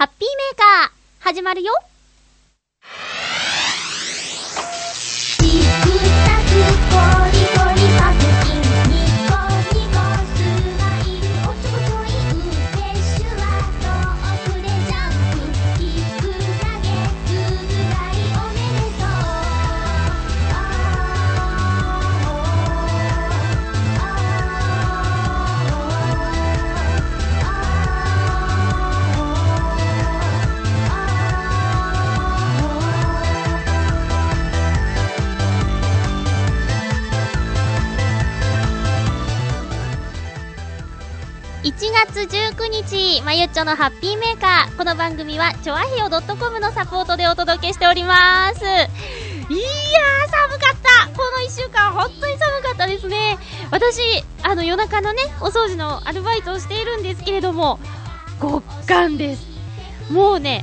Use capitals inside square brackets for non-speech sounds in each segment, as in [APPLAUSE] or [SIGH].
ハッピーメーカー、始まるよ。月19日、まゆっちょのハッピーメーカー。この番組は、ちょあひよ .com のサポートでお届けしております。いやー、寒かったこの1週間、本当に寒かったですね。私、あの、夜中のね、お掃除のアルバイトをしているんですけれども、極寒です。もうね、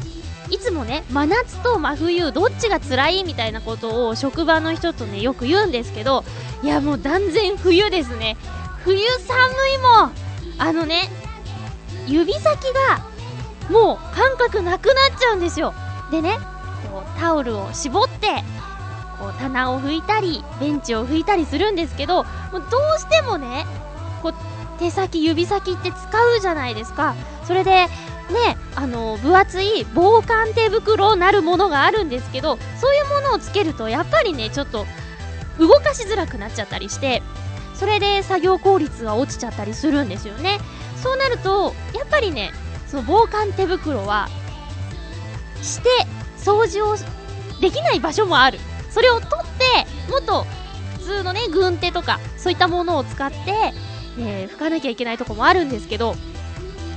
いつもね、真夏と真冬、どっちが辛いみたいなことを職場の人とね、よく言うんですけど、いや、もう断然冬ですね。冬寒いもんあのね、指先がもう感覚なくなっちゃうんですよ。でね、こうタオルを絞って、こう棚を拭いたり、ベンチを拭いたりするんですけど、もうどうしてもね、こう手先、指先って使うじゃないですか。それで、ね、あの、分厚い防寒手袋なるものがあるんですけど、そういうものをつけると、やっぱりね、ちょっと動かしづらくなっちゃったりして、それで作業効率が落ちちゃったりするんですよね。そうなると、やっぱりね、その防寒手袋は、して掃除をできない場所もある。それを取って、もっと普通のね、軍手とか、そういったものを使って、え拭かなきゃいけないとこもあるんですけど、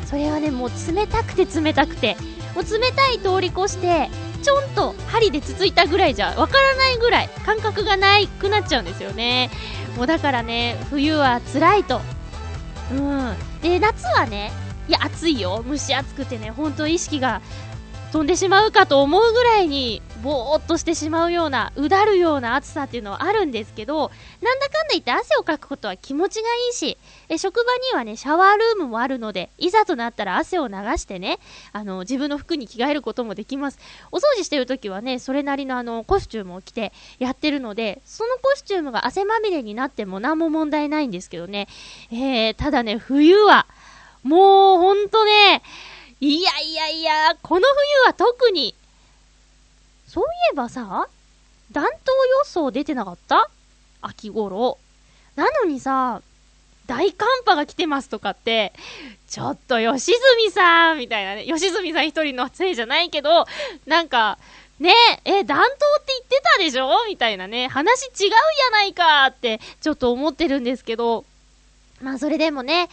それはね、もう冷たくて冷たくて、もう冷たい通り越して、ちょんと針でつついたぐらいじゃわからないぐらい感覚がないくなっちゃうんですよね。もうだからね、冬は辛いと。うん。で、夏はね、いや、暑いよ。蒸し暑くてね、ほんと意識が飛んでしまうかと思うぐらいに、ぼーっとしてしまうような、うだるような暑さっていうのはあるんですけど、なんだかんだ言って汗をかくことは気持ちがいいし、え職場にはね、シャワールームもあるので、いざとなったら汗を流してね、あの、自分の服に着替えることもできます。お掃除してるときはね、それなりのあの、コスチュームを着てやってるので、そのコスチュームが汗まみれになっても何も問題ないんですけどね。えー、ただね、冬は、もうほんとね、いやいやいや、この冬は特に、そういえばさ、暖冬予想出てなかった？秋頃。なのにさ、大寒波が来てますとかって、ちょっと吉住さんみたいなね、吉住さん一人のせいじゃないけど、なんか、ねえ、え、暖冬って言ってたでしょ？みたいなね、話違うやないかって、ちょっと思ってるんですけど、まあそれでもね、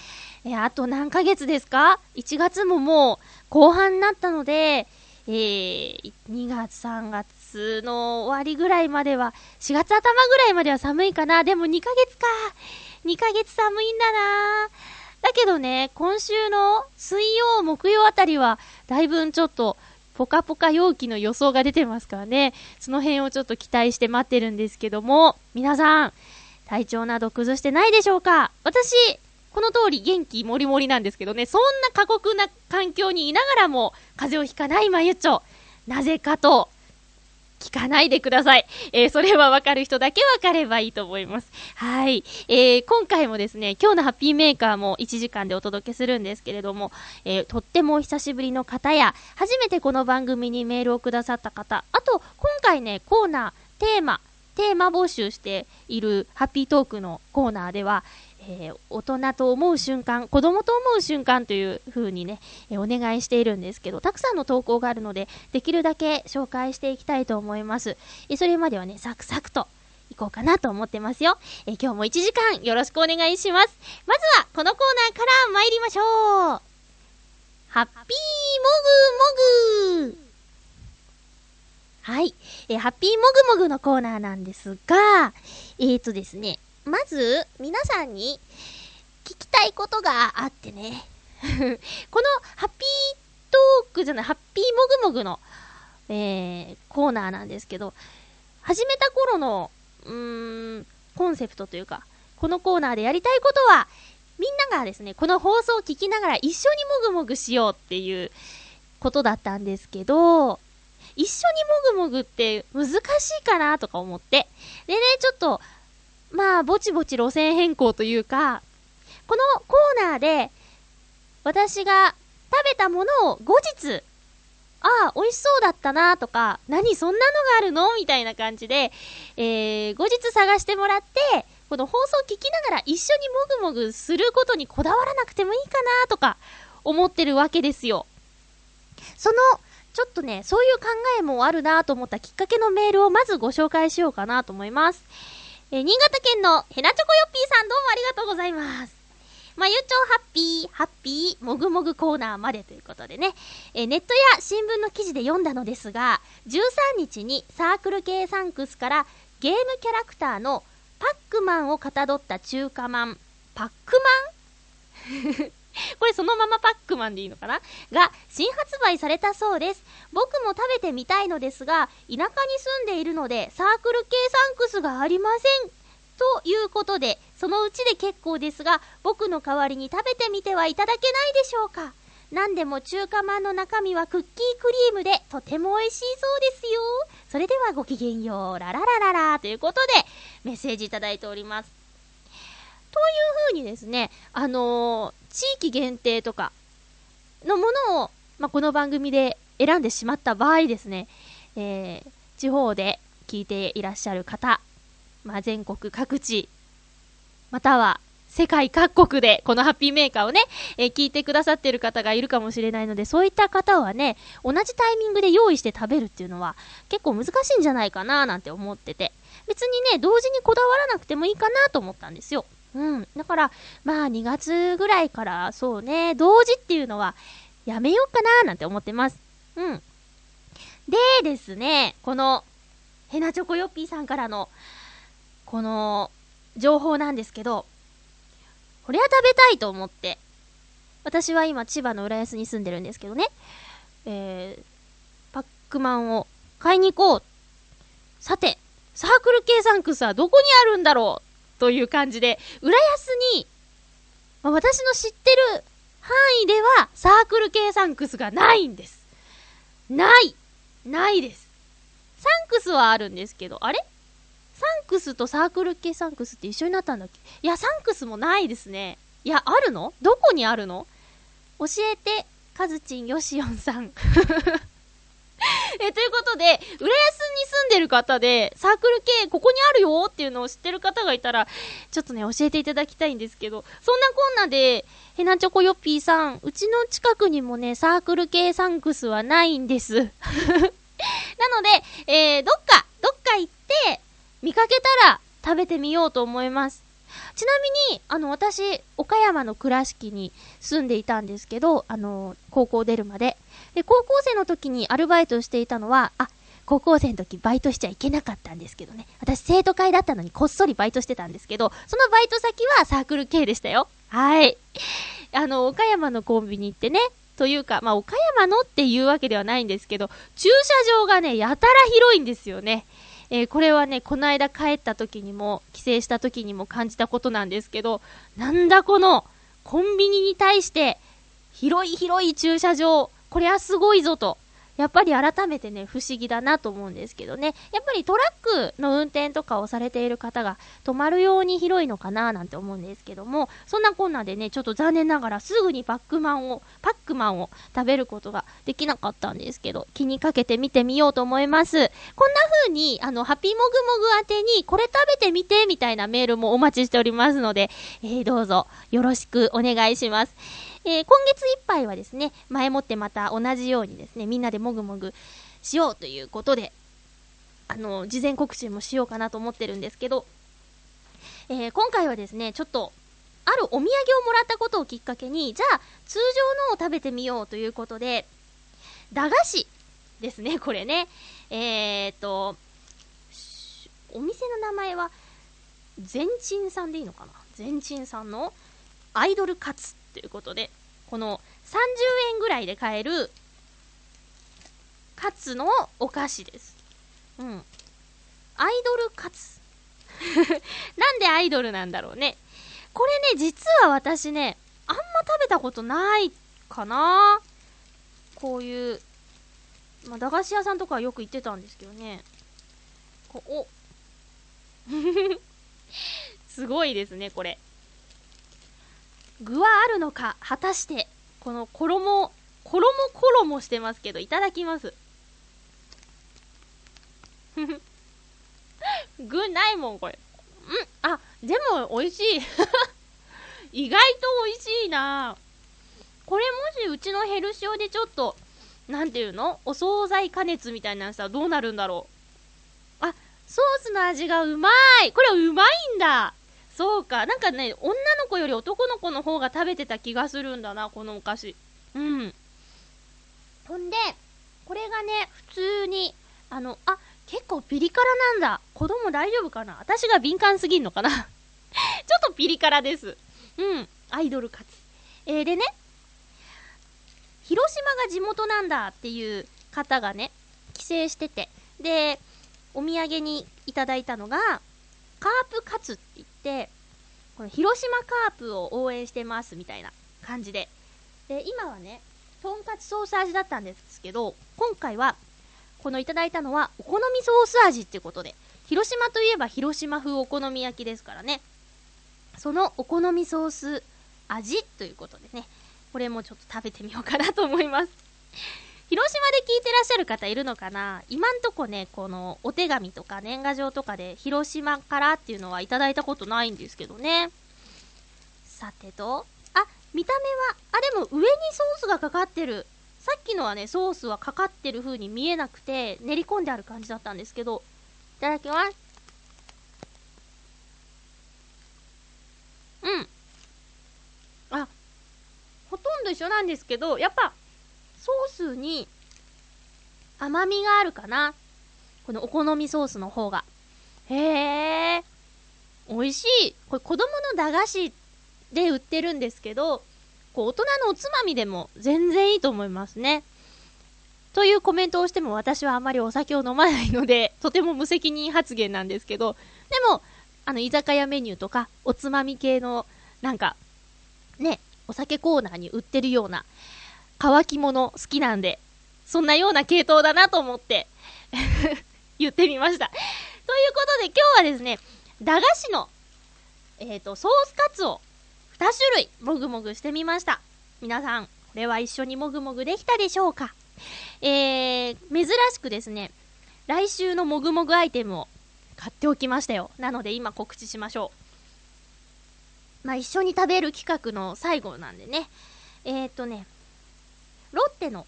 えあと何ヶ月ですか ?1 月ももう後半になったので、えー、2月3月の終わりぐらいまでは、4月頭ぐらいまでは寒いかな。でも2ヶ月か。2ヶ月寒いんだな。だけどね、今週の水曜、木曜あたりは、だいぶちょっと、ポカポカ陽気の予想が出てますからね。その辺をちょっと期待して待ってるんですけども、皆さん、体調など崩してないでしょうか？私、この通り元気もりもりなんですけどね、そんな過酷な環境にいながらも、風邪をひかないまゆちょ。なぜかと、聞かないでください。えーそれはわかる人だけわかればいいと思います。はい。えー今回もですね、今日のハッピーメーカーも1時間でお届けするんですけれども、えーとってもお久しぶりの方や、初めてこの番組にメールをくださった方、あと、今回ね、コーナー、テーマ、テーマ募集しているハッピートークのコーナーでは、えー大人と思う瞬間、子供と思う瞬間という風にね、えーお願いしているんですけど、たくさんの投稿があるので、できるだけ紹介していきたいと思います。えそれまではね、サクサクといこうかなと思ってますよ。え今日も1時間よろしくお願いします。まずは、このコーナーから参りましょう。ハッピーもぐもぐはい。えハッピーもぐもぐのコーナーなんですが、えーとですね、まず、皆さんに聞きたいことがあってね。[LAUGHS] このハッピートークじゃない、ハッピーもぐもぐの、えー、コーナーなんですけど、始めた頃の、うーん、コンセプトというか、このコーナーでやりたいことは、みんながですね、この放送を聞きながら一緒にもぐもぐしようっていうことだったんですけど、一緒にもぐもぐって難しいかなとか思って。でね、ちょっと、まあ、ぼちぼち路線変更というか、このコーナーで、私が食べたものを後日、ああ、美味しそうだったなとか、何そんなのがあるのみたいな感じで、えー、後日探してもらって、この放送聞きながら一緒にもぐもぐすることにこだわらなくてもいいかなとか、思ってるわけですよ。その、ちょっとね、そういう考えもあるなと思ったきっかけのメールをまずご紹介しようかなと思います。えー、新潟県のヘナチョコヨッピーさんどうもありがとうございます。まゆちょハッピー、ハッピー、もぐもぐコーナーまでということでね、えー、ネットや新聞の記事で読んだのですが、13日にサークル系サンクスからゲームキャラクターのパックマンをかたどった中華マン、パックマン？[LAUGHS] [LAUGHS] これそのままパックマンでいいのかな？が、新発売されたそうです。僕も食べてみたいのですが、田舎に住んでいるので、サークル系サンクスがありません。ということで、そのうちで結構ですが、僕の代わりに食べてみてはいただけないでしょうか。何でも中華まんの中身はクッキークリームでとても美味しいそうですよ。それではごきげんよう。ラララララということでメッセージいただいております。という風にですね、あのー、地域限定とかのものを、まあ、この番組で選んでしまった場合ですね、えー、地方で聞いていらっしゃる方、まあ、全国各地、または世界各国でこのハッピーメーカーをね、えー、聞いてくださってる方がいるかもしれないので、そういった方はね、同じタイミングで用意して食べるっていうのは結構難しいんじゃないかななんて思ってて、別にね、同時にこだわらなくてもいいかなと思ったんですよ。うん。だから、まあ2月ぐらいからそうね、同時っていうのはやめようかななんて思ってます。うん。でですね、この、ヘナチョコヨッピーさんからの、この、情報なんですけど、これは食べたいと思って、私は今千葉の浦安に住んでるんですけどね、えー、パックマンを買いに行こう。さて、サークル系サンクスはどこにあるんだろうという感じで、浦安に、まあ、私の知ってる範囲ではサークル系サンクスがないんです。ないないです。サンクスはあるんですけど、あれ？サンクスとサークル系サンクスって一緒になったんだっけ？いや、サンクスもないですね。いや、あるの？どこにあるの？教えて、カズチンヨシオンさん。[LAUGHS] え、ということで、浦安に住んでる方で、サークル系ここにあるよっていうのを知ってる方がいたら、ちょっとね、教えていただきたいんですけど、そんなこんなで、ヘナチョコヨッピーさん、うちの近くにもね、サークル系サンクスはないんです。[LAUGHS] なので、えー、どっか、どっか行って、見かけたら食べてみようと思います。ちなみに、あの、私、岡山の倉敷に住んでいたんですけど、あの、高校出るまで。で、高校生の時にアルバイトしていたのは、あ、高校生の時バイトしちゃいけなかったんですけどね。私生徒会だったのにこっそりバイトしてたんですけど、そのバイト先はサークル系でしたよ。はい。あの、岡山のコンビニってね、というか、まあ、岡山のっていうわけではないんですけど、駐車場がね、やたら広いんですよね。えー、これはね、この間帰った時にも、帰省した時にも感じたことなんですけど、なんだこの、コンビニに対して、広い広い駐車場、これはすごいぞと。やっぱり改めてね、不思議だなと思うんですけどね。やっぱりトラックの運転とかをされている方が止まるように広いのかななんて思うんですけども、そんなこんなでね、ちょっと残念ながらすぐにパックマンを、パックマンを食べることができなかったんですけど、気にかけてみてみようと思います。こんな風に、あの、ハピモグモグ宛てに、これ食べてみて、みたいなメールもお待ちしておりますので、えー、どうぞよろしくお願いします。えー、今月いっぱいはですね、前もってまた同じようにですね、みんなでもぐもぐしようということで、あの、事前告知もしようかなと思ってるんですけど、えー、今回はですね、ちょっと、あるお土産をもらったことをきっかけに、じゃあ、通常のを食べてみようということで、駄菓子ですね、これね。えーと、お店の名前は、全鎮さんでいいのかな？全鎮さんのアイドルカツということで、この30円ぐらいで買える、カツのお菓子です。うん。アイドルカツ。[LAUGHS] なんでアイドルなんだろうね。これね、実は私ね、あんま食べたことないかなこういう、まあ、駄菓子屋さんとかよく行ってたんですけどね。こお [LAUGHS] すごいですね、これ。具はあるのか、果たして、この衣、衣衣してますけど、いただきます。[LAUGHS] 具ないもん、これ。んあ、でも美味しい。[LAUGHS] 意外と美味しいなこれもしうちのヘルシオでちょっと、なんていうの？お惣菜加熱みたいなのさ、どうなるんだろう。あ、ソースの味がうまいこれうまいんだそうか。なんかね、女の子より男の子の方が食べてた気がするんだな、このお菓子。うん。ほんで、これがね、普通に、あの、あ、結構ピリ辛なんだ。子供大丈夫かな？私が敏感すぎんのかな？[LAUGHS] ちょっとピリ辛です。うん。アイドル勝ち。えー、でね、広島が地元なんだっていう方がね、帰省してて、で、お土産にいただいたのが、カープカツって言て、この広島カープを応援してますみたいな感じで。で、今はね、とんかつソース味だったんですけど、今回は、このいただいたのは、お好みソース味っていうことで、広島といえば広島風お好み焼きですからね。そのお好みソース味ということでね、これもちょっと食べてみようかなと思います。広島で聞いてらっしゃる方いるのかな？今んとこね、このお手紙とか年賀状とかで広島からっていうのはいただいたことないんですけどね。さてと、あ、見た目は、あ、でも上にソースがかかってる。さっきのはね、ソースはかかってる風に見えなくて、練り込んである感じだったんですけど、いただきます。うん。あ、ほとんど一緒なんですけど、やっぱ、ソースに甘みがあるかな。このお好みソースの方が。へえ。美味しい。これ子供の駄菓子で売ってるんですけど、こう大人のおつまみでも全然いいと思いますね。というコメントをしても私はあまりお酒を飲まないので、[LAUGHS] とても無責任発言なんですけど、でも、あの、居酒屋メニューとか、おつまみ系の、なんか、ね、お酒コーナーに売ってるような、乾き物好きなんで、そんなような系統だなと思って、[LAUGHS] 言ってみました。ということで今日はですね、駄菓子の、えっ、と、ソースカツを2種類もぐもぐしてみました。皆さん、これは一緒にもぐもぐできたでしょうか？えー、珍しくですね、来週のもぐもぐアイテムを買っておきましたよ。なので今告知しましょう。まあ、一緒に食べる企画の最後なんでね。えー、っとね、ロッテの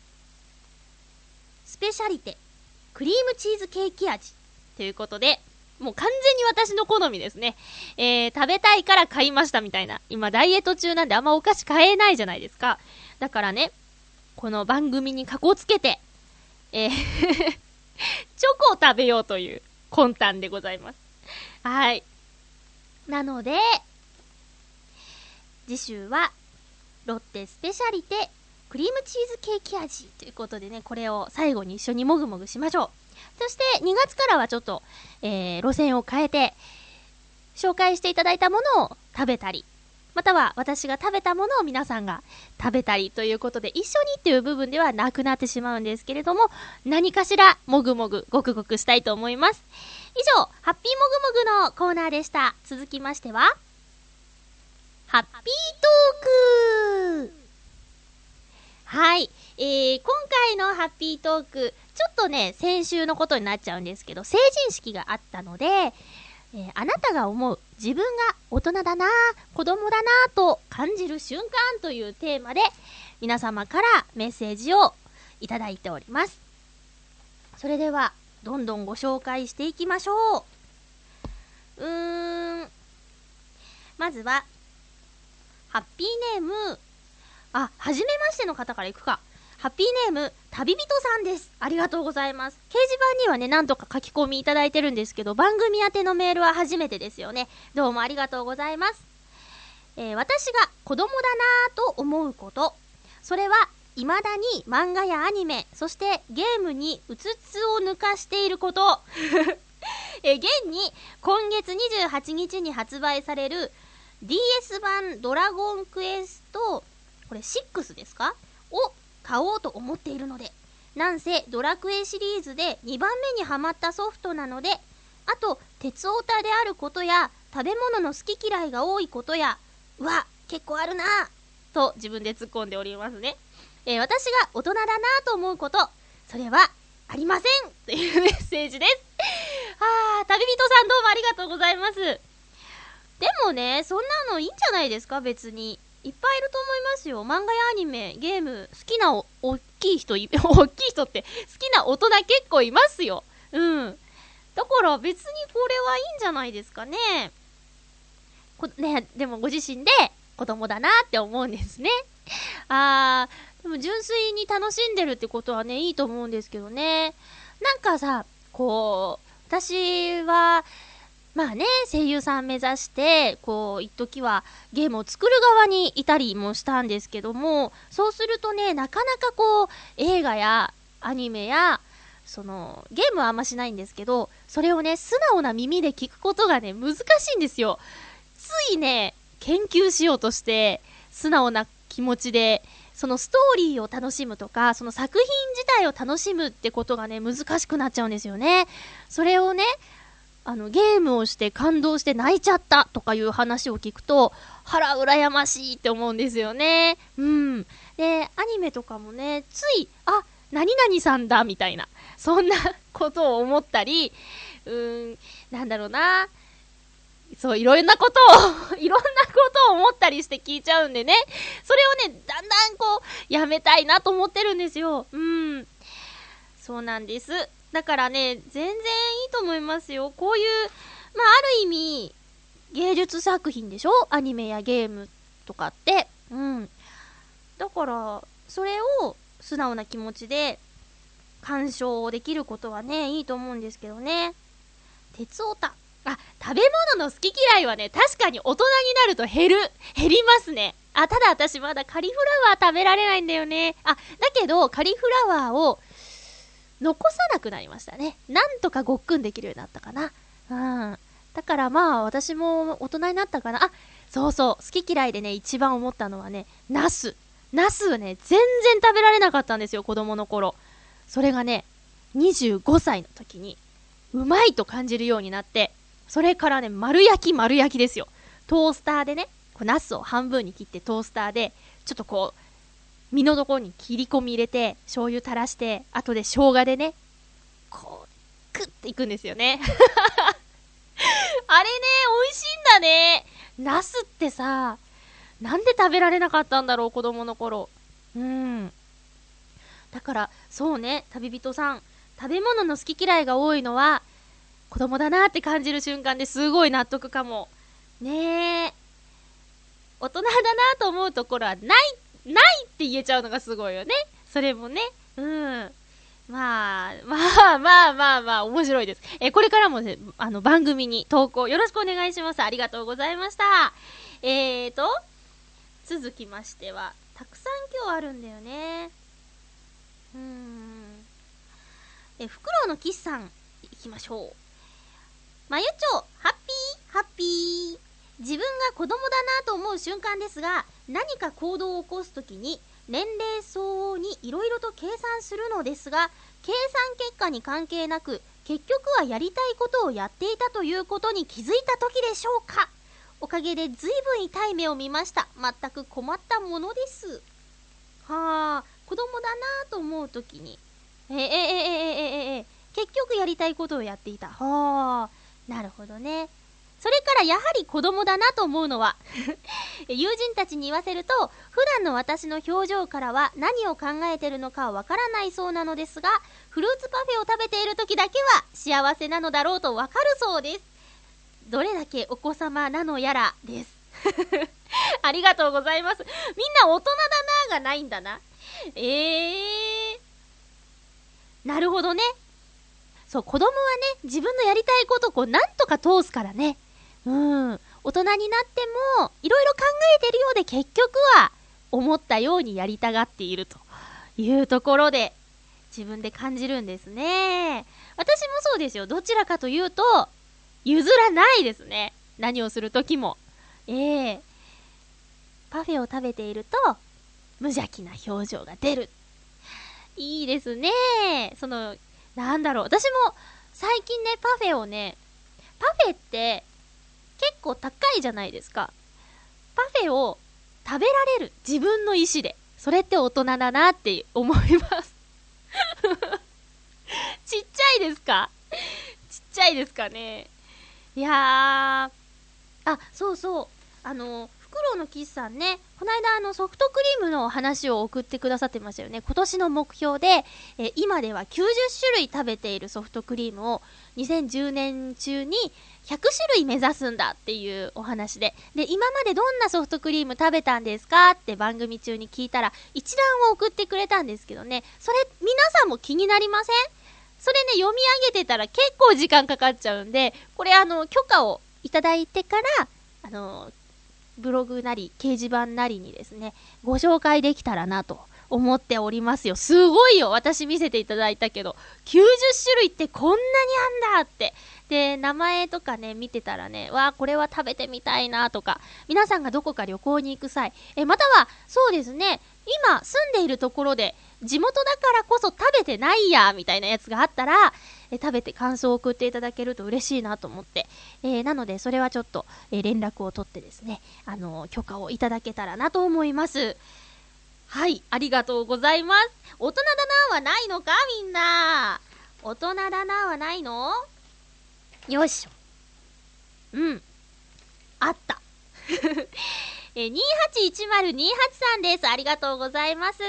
スペシャリテクリームチーズケーキ味ということで、もう完全に私の好みですね。えー、食べたいから買いましたみたいな。今ダイエット中なんであんまお菓子買えないじゃないですか。だからね、この番組にかこつけて、えー [LAUGHS] チョコを食べようという魂胆でございます。はい。なので、次週は、ロッテスペシャリテクリームチーズケーキ味ということでね、これを最後に一緒にもぐもぐしましょう。そして2月からはちょっと、えー、路線を変えて、紹介していただいたものを食べたり、または私が食べたものを皆さんが食べたりということで、一緒にっていう部分ではなくなってしまうんですけれども、何かしらもぐもぐ、ごくごくしたいと思います。以上、ハッピーもぐもぐのコーナーでした。続きましては、ハッピートークはい。えー、今回のハッピートーク、ちょっとね、先週のことになっちゃうんですけど、成人式があったので、えーあなたが思う自分が大人だな、子供だなと感じる瞬間というテーマで、皆様からメッセージをいただいております。それでは、どんどんご紹介していきましょう。うーん。まずは、ハッピーネーム、あ、はじめましての方からいくか。ハッピーネーム、旅人さんです。ありがとうございます。掲示板にはね、なんとか書き込みいただいてるんですけど、番組宛てのメールは初めてですよね。どうもありがとうございます。えー私が子供だなぁと思うこと。それは、未だに漫画やアニメ、そしてゲームにうつつを抜かしていること。[LAUGHS] え現に、今月28日に発売される DS 版ドラゴンクエスト、これ6ですか？を買おうと思っているので。なんせドラクエシリーズで2番目にハマったソフトなのであと鉄オタであることや食べ物の好き嫌いが多いことやうわ結構あるなと自分で突っ込んでおりますね、えー私が大人だなと思うことそれはありませんというメッセージです。[LAUGHS] あー旅人さんどうもありがとうございます。でもねそんなのいいんじゃないですか？別に。いっぱいいると思いますよ。漫画やアニメゲーム好きなお大きい人 [LAUGHS] 大きい人って好きな大人結構いますよ。うん。だから別にこれはいいんじゃないですかね。こねでもご自身で子供だなって思うんですね。あーでも純粋に楽しんでるってことはねいいと思うんですけどね。なんかさこう私はまあね、声優さん目指して、こう、一時はゲームを作る側にいたりもしたんですけども、そうするとね、なかなかこう、映画やアニメや、その、ゲームはあんましないんですけど、それをね、素直な耳で聞くことがね、難しいんですよ。ついね、研究しようとして、素直な気持ちで、そのストーリーを楽しむとか、その作品自体を楽しむってことがね、難しくなっちゃうんですよね。それをね、あの、ゲームをして感動して泣いちゃったとかいう話を聞くと、腹羨ましいって思うんですよね。うん。で、アニメとかもね、つい、あ、何々さんだみたいな、そんなことを思ったり、うーん、なんだろうな。そう、いろんなことを、[LAUGHS] いろんなことを思ったりして聞いちゃうんでね。それをね、だんだんこう、やめたいなと思ってるんですよ。うん。そうなんです。だからね、全然いいと思いますよ。こういう、まあ、ある意味、芸術作品でしょ？アニメやゲームとかって。うん。だから、それを素直な気持ちで鑑賞できることはね、いいと思うんですけどね。鉄オタ。あ、食べ物の好き嫌いはね、確かに大人になると減る。減りますね。あ、ただ私まだカリフラワー食べられないんだよね。あ、だけど、カリフラワーを残さなくなりましたね。なんとかごっくんできるようになったかな。うん。だからまあ、私も大人になったかな。あ、そうそう、好き嫌いでね、一番思ったのはね、ナス。ナスはね、全然食べられなかったんですよ、子供の頃。それがね、25歳の時に、うまいと感じるようになって、それからね、丸焼き丸焼きですよ。トースターでね、こうナスを半分に切ってトースターで、ちょっとこう、身のところに切り込み入れて、醤油垂らして、後で生姜でね、こう、クッていくんですよね。[LAUGHS] あれね、美味しいんだね。ナスってさ、なんで食べられなかったんだろう、子供の頃。うん。だから、そうね、旅人さん、食べ物の好き嫌いが多いのは、子供だなって感じる瞬間ですごい納得かも。ねえ。大人だなと思うところはない、ないって言えちゃうのがすごいよね。それもね。うん。まあ、まあまあまあまあ、面白いです。え、これからもね、あの、番組に投稿よろしくお願いします。ありがとうございました。えーと、続きましては、たくさん今日あるんだよね。うーん。え、フクロウのキスさん、いきましょう。まゆちょ、ハッピー、ハッピー。自分が子供だなと思う瞬間ですが、何か行動を起こすときに、年齢相応にいろいろと計算するのですが、計算結果に関係なく、結局はやりたいことをやっていたということに気づいたときでしょうかおかげで随分痛い目を見ました。全く困ったものです。はあ、子供だなと思うときに、ええええええええ結局やりたいことをやっていた。はあ、なるほどね。それからやはり子供だなと思うのは [LAUGHS] 友人たちに言わせると普段の私の表情からは何を考えてるのかわからないそうなのですがフルーツパフェを食べている時だけは幸せなのだろうとわかるそうです。どれだけお子様なのやらです。[LAUGHS] ありがとうございます。みんな大人だながないんだな。えー。なるほどね。そう、子供はね、自分のやりたいことをこう、なんとか通すからね。うん。大人になっても、いろいろ考えてるようで結局は、思ったようにやりたがっているというところで、自分で感じるんですね。私もそうですよ。どちらかというと、譲らないですね。何をするときも。ええパフェを食べていると、無邪気な表情が出る。いいですね。その、なんだろう。私も最近ね、パフェをね、パフェって結構高いじゃないですか。パフェを食べられる。自分の意思で。それって大人だなって思います。[LAUGHS] ちっちゃいですか？ちっちゃいですかね。いやー、あ、そうそう。あの、フクロウのキスさんね、この間あのソフトクリームの話を送ってくださってましたよね。今年の目標で、え今では90種類食べているソフトクリームを2010年中に100種類目指すんだっていうお話で。で、今までどんなソフトクリーム食べたんですか？って番組中に聞いたら、一覧を送ってくれたんですけどね、それ皆さんも気になりません？それね、読み上げてたら結構時間かかっちゃうんで、これあの、許可をいただいてから、あの、ブログなり、掲示板なりにですね、ご紹介できたらなと思っておりますよ。すごいよ私見せていただいたけど、90種類ってこんなにあんだって。で、名前とかね、見てたらね、わあ、これは食べてみたいなとか、皆さんがどこか旅行に行く際、え、または、そうですね、今住んでいるところで、地元だからこそ食べてないや、みたいなやつがあったら、え食べて感想を送っていただけると嬉しいなと思って、えーなので、それはちょっと、え連絡を取ってですね、あの許可をいただけたらなと思います。はい、ありがとうございます。大人だなはないのかみんな。大人だなはないの？よいしょ。うん。あった。[LAUGHS] えー、281028さんです。ありがとうございます。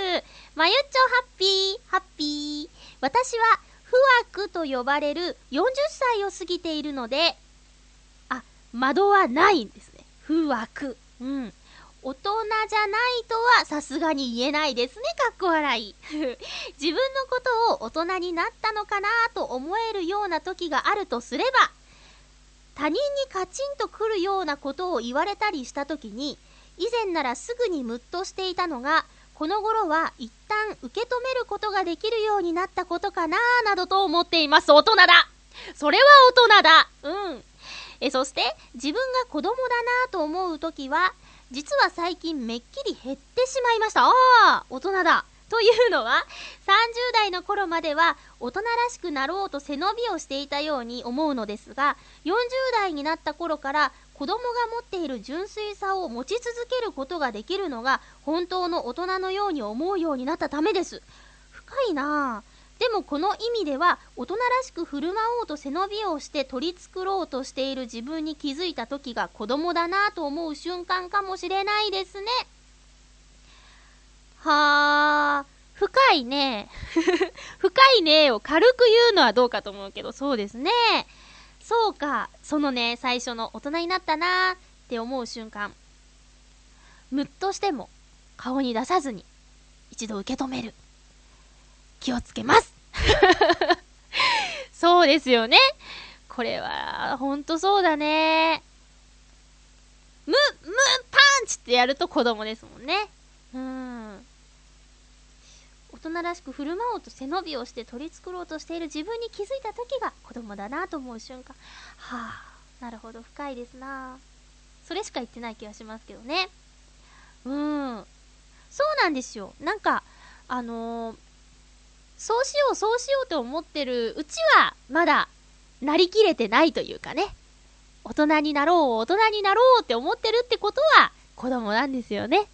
まゆっちょハッピー、ハッピー。私は、不惑と呼ばれる40歳を過ぎているので、あ、窓はないんですね。不惑。うん。大人じゃないとはさすがに言えないですね、かっこ笑い。[LAUGHS] 自分のことを大人になったのかなと思えるような時があるとすれば、他人にカチンとくるようなことを言われたりした時に、以前ならすぐにムッとしていたのが、この頃は一旦受け止めることができるようになったことかななどと思っています。大人だそれは大人だうん。え、そして、自分が子供だなと思う時は、実は最近めっきり減ってしまいました。ああ、大人だ。というのは、30代の頃までは大人らしくなろうと背伸びをしていたように思うのですが、40代になった頃から子供が持っている純粋さを持ち続けることができるのが本当の大人のように思うようになったためです。深いなぁ。でもこの意味では大人らしく振る舞おうと背伸びをして取り繕ろうとしている自分に気づいた時が子供だなぁと思う瞬間かもしれないですね。はあ、深いね。[LAUGHS] 深いねを軽く言うのはどうかと思うけど、そうですね。そうか、そのね、最初の大人になったなーって思う瞬間。ムッとしても顔に出さずに一度受け止める。気をつけます。[LAUGHS] そうですよね。これは、ほんとそうだね。む、む、パンチってやると子供ですもんね。うん。大人らしく振る舞おうと背伸びをして取り繕ろうとしている自分に気づいた時が子供だなと思う瞬間。はあ、なるほど、深いですなそれしか言ってない気がしますけどね。うん。そうなんですよ。なんか、あのーそうしよう、そうしようと思ってるうちは、まだ、なりきれてないというかね。大人になろう、大人になろうって思ってるってことは、子供なんですよね。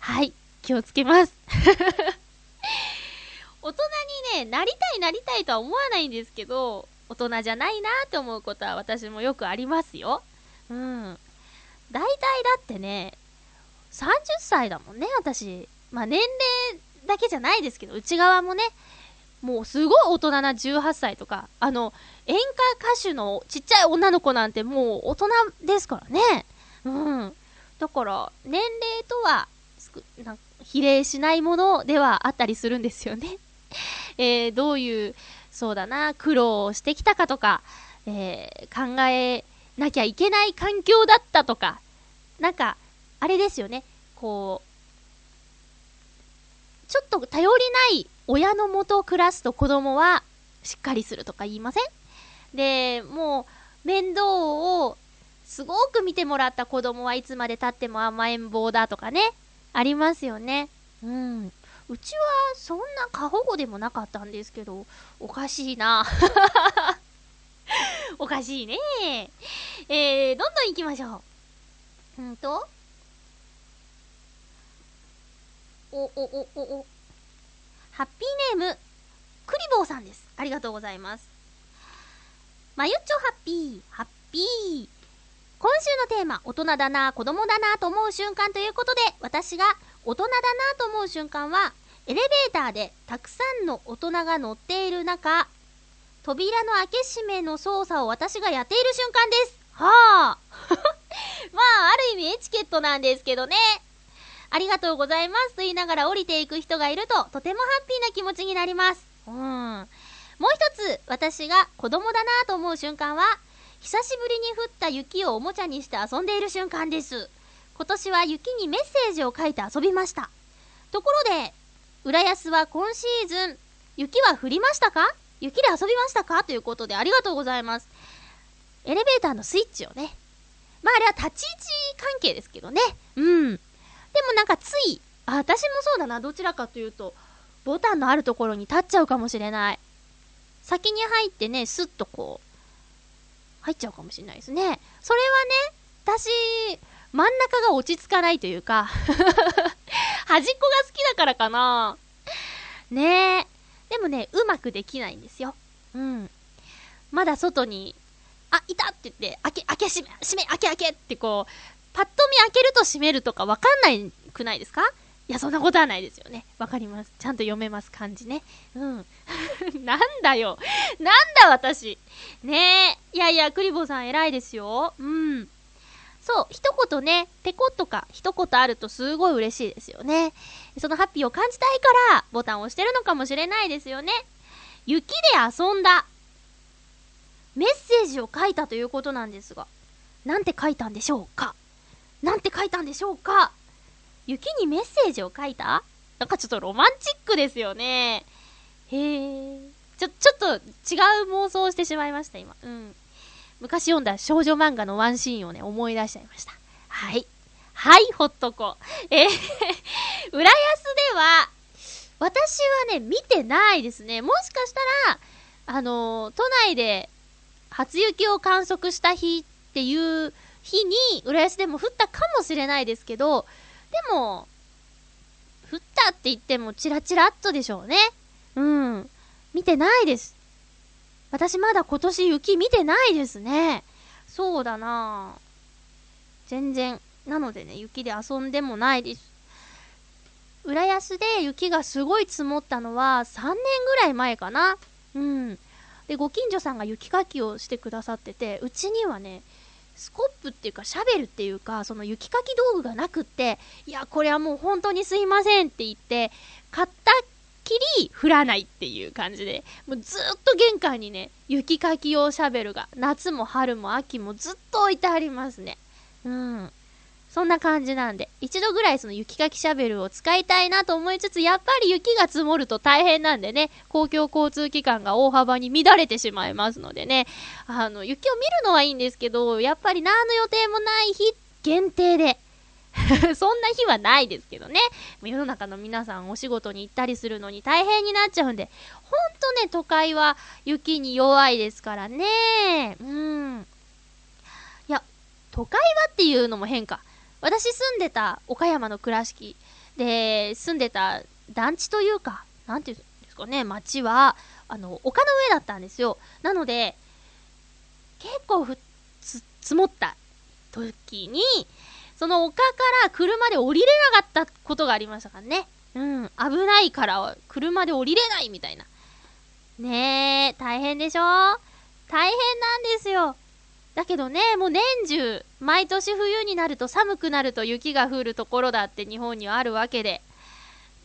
はい、気をつけます。[LAUGHS] 大人にね、なりたいなりたいとは思わないんですけど、大人じゃないなって思うことは私もよくありますよ。うん。大体だってね、30歳だもんね、私。まあ年齢だけじゃないですけど、内側もね、もうすごい大人な18歳とか、あの、演歌歌手のちっちゃい女の子なんてもう大人ですからね。うん。だから、年齢とは、なんか比例しないものではあったりするんですよね。[LAUGHS] えー、どういう、そうだな、苦労をしてきたかとか、えー、考えなきゃいけない環境だったとか、なんか、あれですよね、こう、ちょっと頼りない親のもと暮らすと子供はしっかりするとか言いません？で、もう、面倒をすごく見てもらった子供はいつまで経っても甘えん坊だとかね、ありますよね。うん。ううちはそんな過保護でもなかったんですけど、おかしいな。[LAUGHS] おかしいね。えー、どんどん行きましょう。うんと、お、お、お、お、お。ハッピーネーム、クリボーさんです。ありがとうございます。まゆっちょハッピー、ハッピー。今週のテーマ、大人だな、子供だなと思う瞬間ということで、私が大人だなと思う瞬間は、エレベーターでたくさんの大人が乗っている中、扉の開け閉めの操作を私がやっている瞬間です。はあ。[LAUGHS] まあ、ある意味エチケットなんですけどね。ありがとうございますと言いながら降りていく人がいると、とてもハッピーな気持ちになります。うん。もう一つ、私が子供だなと思う瞬間は、久しぶりに降った雪をおもちゃにして遊んでいる瞬間です。今年は雪にメッセージを書いて遊びました。ところで、浦安は今シーズン、雪は降りましたか？雪で遊びましたか？ということでありがとうございます。エレベーターのスイッチをね。まああれは立ち位置関係ですけどね。うん。でもなんかつい、あ、私もそうだな。どちらかというと、ボタンのあるところに立っちゃうかもしれない。先に入ってね、スッとこう、入っちゃうかもしれないですね。それはね、私、真ん中が落ち着かないというか [LAUGHS] 端っこが好きだからかな。ねえ。でもね、うまくできないんですよ。うん。まだ外に、あ、いたって言って、開け、開け、閉め、閉め、開け、開けってこう、パッと見開けると閉めるとかわかんないくないですか？いや、そんなことはないですよね。わかります。ちゃんと読めます、漢字ね。うん。[LAUGHS] なんだよ。なんだ私。ねえ。いやいや、クリボーさん偉いですよ。うん。そう、一言ね、ペコッとか一言あるとすごい嬉しいですよね。そのハッピーを感じたいから、ボタンを押してるのかもしれないですよね。雪で遊んだ。メッセージを書いたということなんですが、なんて書いたんでしょうかなんて書いたんでしょうか雪にメッセージを書いた？なんかちょっとロマンチックですよね。へえ。ちょ、ちょっと違う妄想をしてしまいました、今。うん。昔読んだ少女漫画のワンシーンをね、思い出しちゃいました。はい。はい、ほっとこ。えー浦安では、私はね、見てないですね。もしかしたら、あのー、都内で初雪を観測した日っていう日に、浦安でも降ったかもしれないですけど、でも、降ったって言ってもチラチラっとでしょうね。うん。見てないです。私まだ今年雪見てないですね。そうだな全然。なのでね、雪で遊んでもないです。浦安で雪がすごい積もったのは3年ぐらい前かな。うん。で、ご近所さんが雪かきをしてくださってて、うちにはね、スコップっていうか、シャベルっていうか、その雪かき道具がなくって、いや、これはもう本当にすいませんって言って、買ったきり降らないっていう感じで、もうずっと玄関にね、雪かき用シャベルが、夏も春も秋もずっと置いてありますね。うん。そんな感じなんで、一度ぐらいその雪かきシャベルを使いたいなと思いつつ、やっぱり雪が積もると大変なんでね、公共交通機関が大幅に乱れてしまいますのでね、あの、雪を見るのはいいんですけど、やっぱり何の予定もない日限定で、[LAUGHS] そんな日はないですけどね。世の中の皆さんお仕事に行ったりするのに大変になっちゃうんで、ほんとね、都会は雪に弱いですからね。うん。いや、都会はっていうのも変か。私住んでた岡山の倉敷で、住んでた団地というか、なんていうんですかね、町は、あの、丘の上だったんですよ。なので、結構ふ、つ、積もった時に、その丘から車で降りれなかったことがありましたからね。うん、危ないから車で降りれないみたいな。ねえ、大変でしょ？大変なんですよ。だけどね、もう年中、毎年冬になると寒くなると雪が降るところだって日本にはあるわけで。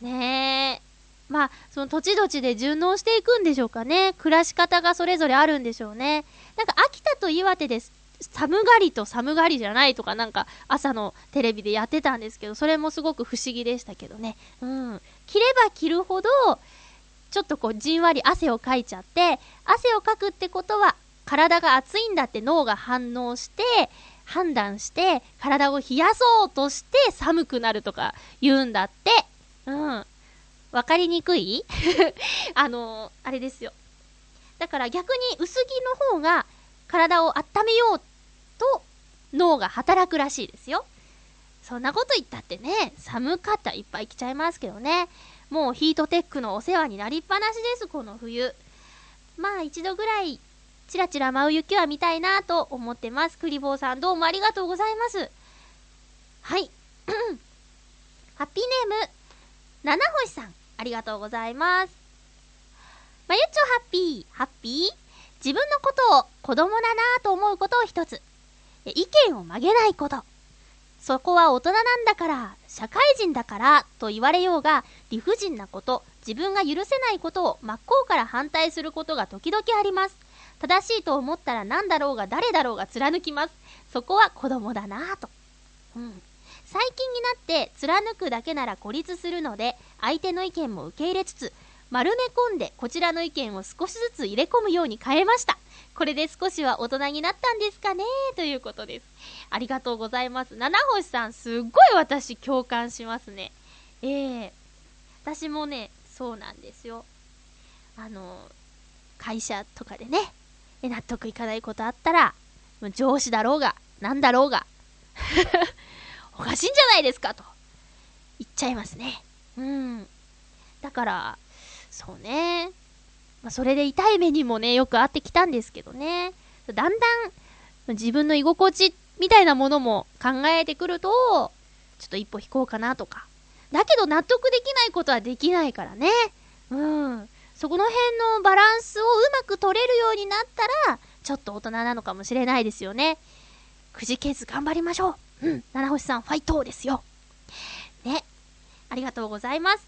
ねえ。まあ、その土地土地で順応していくんでしょうかね。暮らし方がそれぞれあるんでしょうね。なんか秋田と岩手です寒がりと寒がりじゃないとかなんか朝のテレビでやってたんですけど、それもすごく不思議でしたけどね。うん。着れば着るほど、ちょっとこうじんわり汗をかいちゃって、汗をかくってことは体が熱いんだって脳が反応して、判断して体を冷やそうとして寒くなるとか言うんだって。うん。わかりにくい？[LAUGHS] あのあれですよ。だから逆に薄着の方が体を温めようと脳が働くらしいですよ。そんなこと言ったってね、寒かったらいっぱい来ちゃいますけどね。もうヒートテックのお世話になりっぱなしです、この冬。まあ一度ぐらい、ちらちら舞う雪は見たいなと思ってます。クリボーさんどうもありがとうございます。はい。[CLEARS THROAT] ハッピーネーム、七星さん、ありがとうございます。まゆっちょハッピー、ハッピー？自分のことを子供だなぁと思うことを一つ。意見を曲げないこと。そこは大人なんだから、社会人だからと言われようが、理不尽なこと、自分が許せないことを真っ向から反対することが時々あります。正しいと思ったら何だろうが誰だろうが貫きます。そこは子供だなぁと。うん。最近になって貫くだけなら孤立するので、相手の意見も受け入れつつ、丸め込んでこちらの意見を少しずつ入れ込むように変えました。これで少しは大人になったんですかね？ということです。ありがとうございます。七星さん、すっごい私共感しますね。ええー、私もね、そうなんですよ。あの、会社とかでね、納得いかないことあったら、上司だろうが、なんだろうが、[LAUGHS] おかしいんじゃないですかと、言っちゃいますね。うん。だから、そうね。まあ、それで痛い目にもね、よくあってきたんですけどね。だんだん、自分の居心地みたいなものも考えてくると、ちょっと一歩引こうかなとか。だけど納得できないことはできないからね。うん。そこの辺のバランスをうまく取れるようになったら、ちょっと大人なのかもしれないですよね。くじけず頑張りましょう。うん。七星さん、ファイトですよ。ね。ありがとうございます。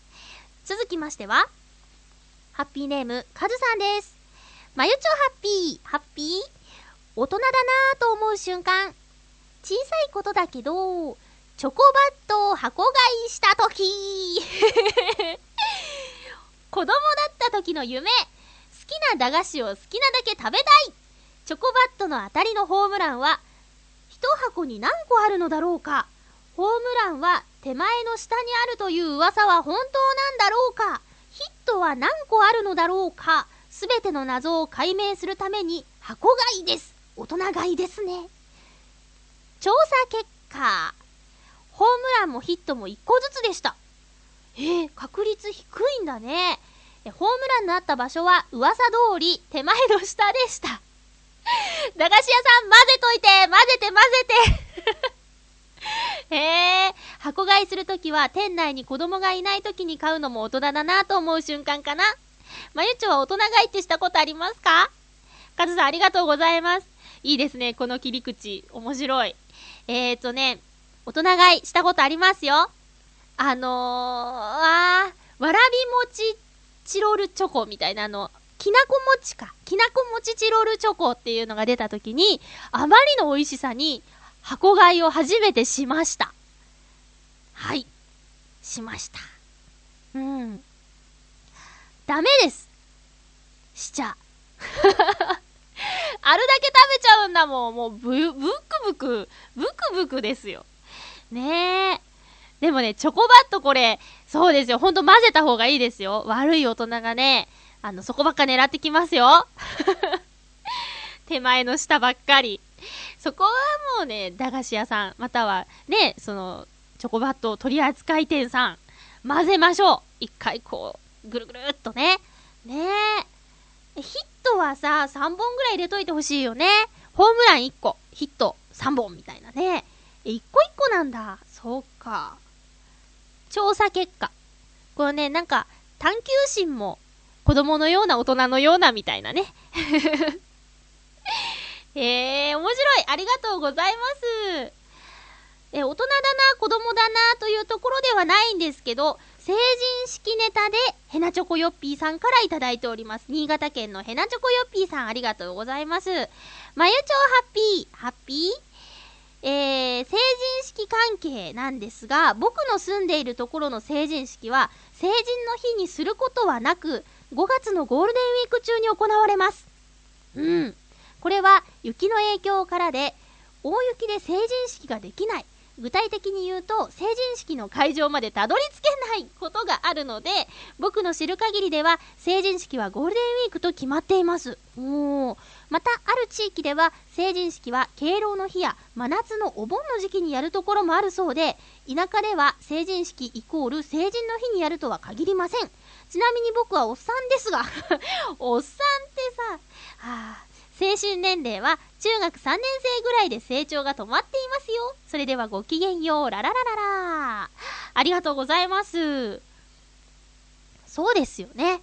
続きましては、ハッピーネーム、カズさんです。まゆちょハッピー、ハッピー？大人だなぁと思う瞬間。小さいことだけど、チョコバットを箱買いしたとき子供だった時の夢。好きな駄菓子を好きなだけ食べたいチョコバットの当たりのホームランは、一箱に何個あるのだろうかホームランは手前の下にあるという噂は本当なんだろうかヒットは何個あるのだろうかすべての謎を解明するために箱買いです。大人買いですね。調査結果、ホームランもヒットも1個ずつでした。えー、確率低いんだね。ホームランのあった場所は噂通り手前の下でした。[LAUGHS] 駄菓子屋さん混ぜといて混ぜて混ぜてへ [LAUGHS] え、箱買いするときは店内に子供がいないときに買うのも大人だなと思う瞬間かな。まゆちょは大人買いってしたことありますか？カズさんありがとうございます。いいですね、この切り口。面白い。えーとね、大人買いしたことありますよ。あのー、あ、わらび餅チロルチョコみたいなの、きなこ餅か。きなこ餅チロルチョコっていうのが出た時に、あまりの美味しさに、箱買いを初めてしました。はい。しました。うん。ダメです。しちゃ。[LAUGHS] あるだけ食べちゃうんだもん。もうブ、ブクブク、ブクブクですよ。ねえ。でもね、チョコバットこれ、そうですよ。ほんと混ぜた方がいいですよ。悪い大人がね、あの、そこばっか狙ってきますよ。[LAUGHS] 手前の下ばっかり。そこはもうね、駄菓子屋さん、またはね、その、チョコバット取扱店さん、混ぜましょう一回こう、ぐるぐるっとね。ねえ。ヒットはさ、3本ぐらい入れといてほしいよね。ホームラン1個、ヒット3本みたいなね。え、1個1個なんだ。そうか。調査結果。これね、なんか、探求心も子供のような大人のようなみたいなね。[LAUGHS] へえ、面白い。ありがとうございます。え、大人だな、子供だな、というところではないんですけど、成人式ネタで、ヘナチョコヨッピーさんからいただいております。新潟県のヘナチョコヨッピーさん、ありがとうございます。まゆちょハッピー、ハッピー？えー、成人式関係なんですが、僕の住んでいるところの成人式は、成人の日にすることはなく、5月のゴールデンウィーク中に行われます。うん。これは雪の影響からで、大雪で成人式ができない。具体的に言うと、成人式の会場までたどり着けないことがあるので、僕の知る限りでは、成人式はゴールデンウィークと決まっています。おー。また、ある地域では、成人式は敬老の日や真夏のお盆の時期にやるところもあるそうで、田舎では成人式イコール成人の日にやるとは限りません。ちなみに僕はおっさんですが、[LAUGHS] おっさんってさ、はあ、青春年齢は中学3年生ぐらいで成長が止まっていますよ。それではごきげんよう、ラララララ。ありがとうございます。そうですよね。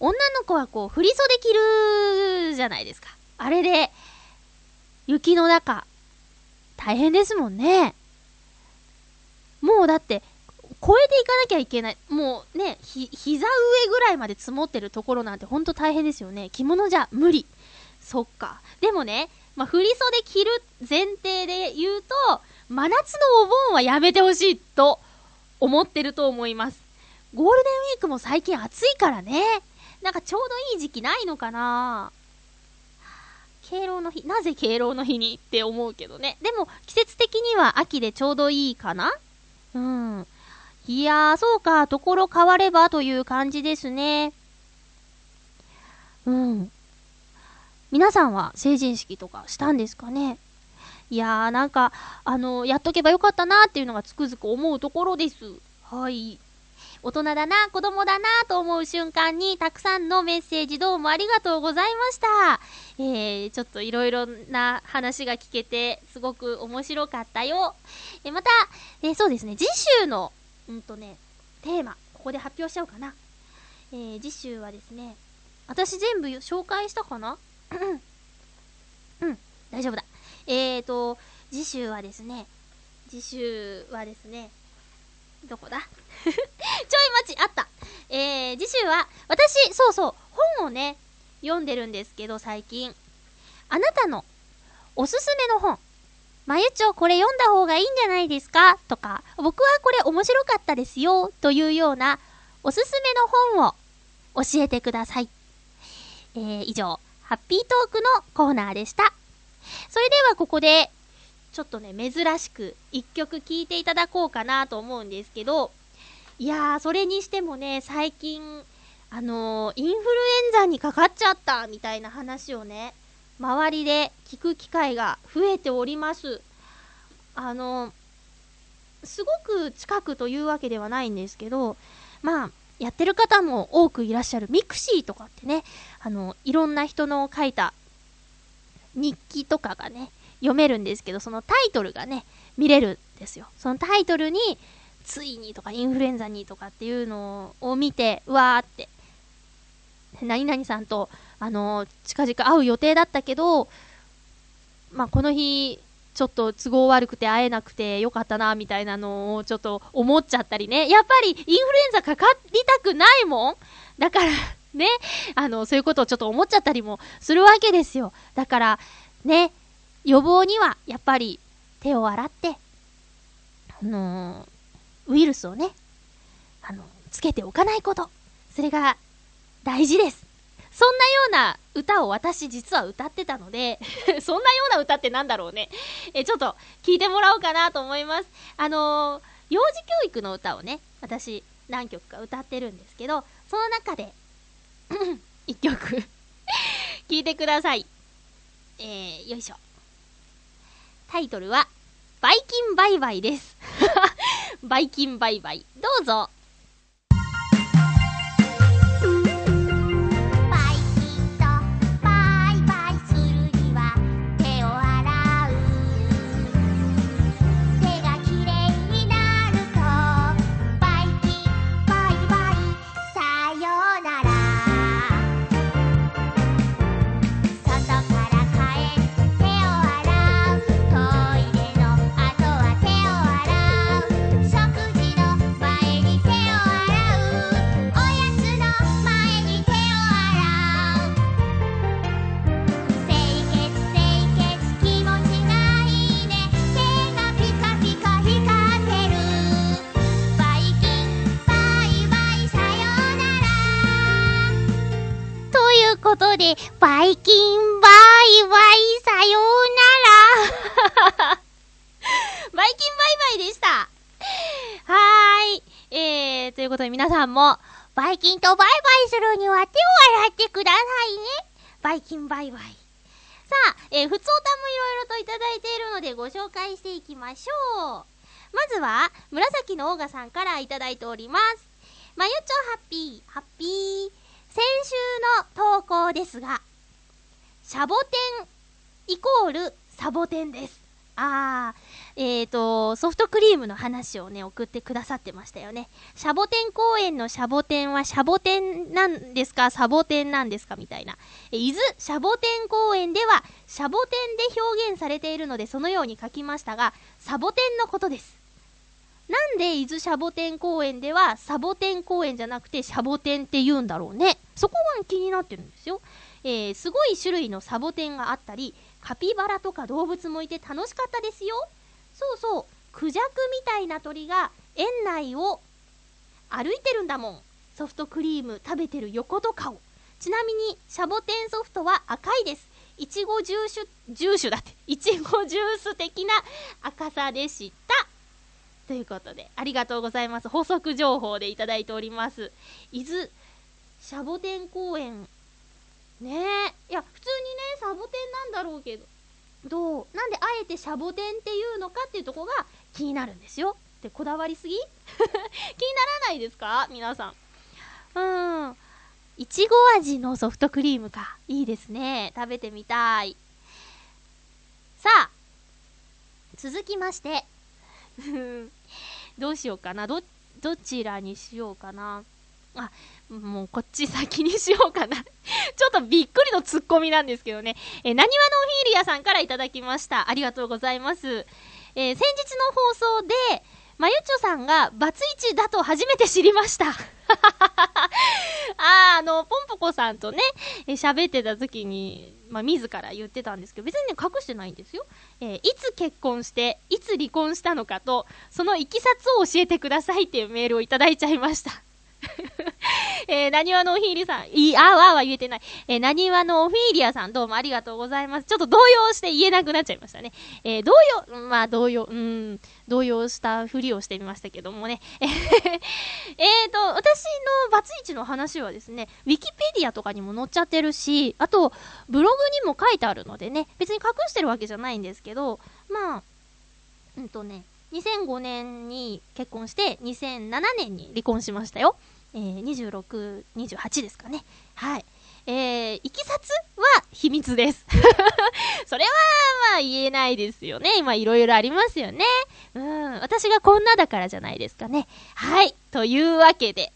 女の子はこう、振り袖着るじゃないですか。あれで、雪の中、大変ですもんね。もうだって、越えていかなきゃいけない。もうね、ひ、膝上ぐらいまで積もってるところなんてほんと大変ですよね。着物じゃ無理。そっか。でもね、まあ、振り袖着る前提で言うと、真夏のお盆はやめてほしいと思ってると思います。ゴールデンウィークも最近暑いからね。なんかちょうどいい時期ないのかな敬老の日、なぜ敬老の日にって思うけどね。でも季節的には秋でちょうどいいかなうん。いやー、そうか、ところ変わればという感じですね。うん。皆さんは成人式とかしたんですかねいやー、なんか、あの、やっとけばよかったなっていうのがつくづく思うところです。はい。大人だな、子供だなと思う瞬間にたくさんのメッセージどうもありがとうございました。えー、ちょっといろいろな話が聞けてすごく面白かったよ。えまた、えーそうですね、次週の、うんとね、テーマ、ここで発表しちゃおうかな。えー、次週はですね、私全部紹介したかな？[CLEARS THROAT] うん、大丈夫だ。えーと、次週はですね、次週はですね、どこだ？[LAUGHS] ちょい待ち、あった。えー、次週は、私、そうそう、本をね、読んでるんですけど、最近。あなたのおすすめの本。まゆちょ、これ読んだ方がいいんじゃないですか？とか、僕はこれ面白かったですよというような、おすすめの本を教えてください。えー、以上、ハッピートークのコーナーでした。それではここで、ちょっとね、珍しく一曲聴いていただこうかなと思うんですけど、いやー、それにしてもね、最近、あのーインフルエンザにかかっちゃったみたいな話をね、周りで聞く機会が増えております。あのーすごく近くというわけではないんですけど、まあ、やってる方も多くいらっしゃるミクシーとかってね、あの、いろんな人の書いた日記とかがね、読めるんですけど、そのタイトルがね、見れるんですよ。そのタイトルに、ついにとかインフルエンザにとかっていうのを見て、うわーって、何々さんと、あの近々会う予定だったけど、まあ、この日、ちょっと都合悪くて会えなくてよかったな、みたいなのをちょっと思っちゃったりね。やっぱりインフルエンザかかりたくないもんだから、ね、あの、そういうことをちょっと思っちゃったりもするわけですよ。だから、ね、予防にはやっぱり手を洗って、あのウイルスをね、あの、つけておかないこと。それが大事です。そんなような歌を私実は歌ってたので、[LAUGHS] そんなような歌ってなんだろうね。え、ちょっと聞いてもらおうかなと思います。あのー幼児教育の歌をね、私何曲か歌ってるんですけど、その中で、[CLEARS THROAT] 一曲 [LAUGHS] 聞いてください。えー、よいしょ。タイトルは、バイキンバイバイです。[LAUGHS] バイキンバイバイ。どうぞ。イキンとバイバイするには手を洗ってくださいね。バイキンバイバイ。さあ、えー、ふつおたもいろいろといただいているのでご紹介していきましょう。まずは、紫のオーガさんからいただいております。まゆちょハッピー、ハッピー。先週の投稿ですが、シャボテンイコールサボテンです。あー、えーと、ソフトクリームの話をね、送ってくださってましたよね。シャボテン公園のシャボテンはシャボテンなんですか？サボテンなんですか？みたいな。え伊豆シャボテン公園では、シャボテンで表現されているので、そのように書きましたが、サボテンのことです。なんで伊豆シャボテン公園では、サボテン公園じゃなくてシャボテンって言うんだろうね。そこが気になってるんですよ。えー、すごい種類のサボテンがあったり、カピバラとか動物もいて楽しかったですよ。そうそう、クジャクみたいな鳥が園内を歩いてるんだもん。ソフトクリーム食べてる横とかを。ちなみに、シャボテンソフトは赤いです。いちごジューシュ、ジューシュだって。いちごジュース的な赤さでした。ということで、ありがとうございます。補足情報でいただいております。伊豆、シャボテン公園。ねえ。いや、普通にね、サボテンなんだろうけど、どうなんであえてシャボテンっていうのかっていうとこが気になるんですよ。で、こだわりすぎ？[LAUGHS] 気にならないですか？皆さん。うん。いちご味のソフトクリームか。いいですね。食べてみたい。さあ、続きまして。[LAUGHS] どうしようかな。ど、どちらにしようかな。あ、もうこっち先にしようかな。[LAUGHS] ちょっとびっくりのツッコミなんですけどね。えなにわのオフィーリアさんからいただきました。ありがとうございます。えー先日の放送で、まゆちょさんがバツイチだと初めて知りました。[LAUGHS] あー、あの、ポンポコさんとね、え喋ってた時に、まあ、自ら言ってたんですけど、別にね、隠してないんですよ。えーいつ結婚して、いつ離婚したのかと、そのいきさつを教えてくださいっていうメールをいただいちゃいました。[LAUGHS] えー、なにわのおフィーリさん、いい、あーわーは言えてない。えー、なにわのオフィーリアさんどうもありがとうございます。ちょっと動揺して言えなくなっちゃいましたね。えー、動揺、まあ動揺、うん、動揺したふりをしてみましたけどもね。[LAUGHS] ええと、私のバツイチの話はですね、ウィキペディアとかにも載っちゃってるし、あと、ブログにも書いてあるのでね、別に隠してるわけじゃないんですけど、まあ、うんとね、2005年に結婚して、2007年に離婚しましたよ。えー、26、28ですかね。はい。えー、いきさつは秘密です。[LAUGHS] それは、まあ言えないですよね。今いろいろありますよね。うん。私がこんなだからじゃないですかね。はい。というわけで。